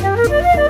Bye.